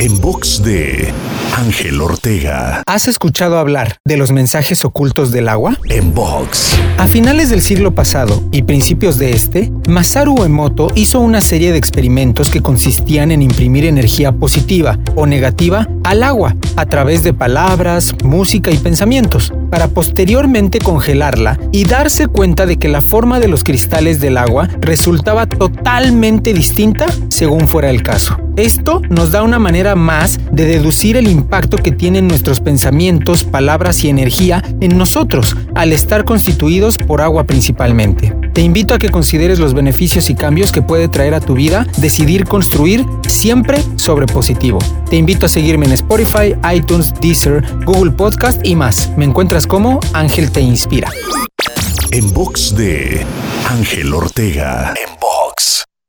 En box de Ángel Ortega. ¿Has escuchado hablar de los mensajes ocultos del agua? En box. A finales del siglo pasado y principios de este, Masaru Emoto hizo una serie de experimentos que consistían en imprimir energía positiva o negativa al agua a través de palabras, música y pensamientos, para posteriormente congelarla y darse cuenta de que la forma de los cristales del agua resultaba totalmente distinta según fuera el caso. Esto nos da una manera más de deducir el impacto que tienen nuestros pensamientos, palabras y energía en nosotros al estar constituidos por agua principalmente. Te invito a que consideres los beneficios y cambios que puede traer a tu vida decidir construir siempre sobre positivo. Te invito a seguirme en Spotify, iTunes, Deezer, Google Podcast y más. Me encuentras como Ángel Te Inspira. En box de Ángel Ortega. En box.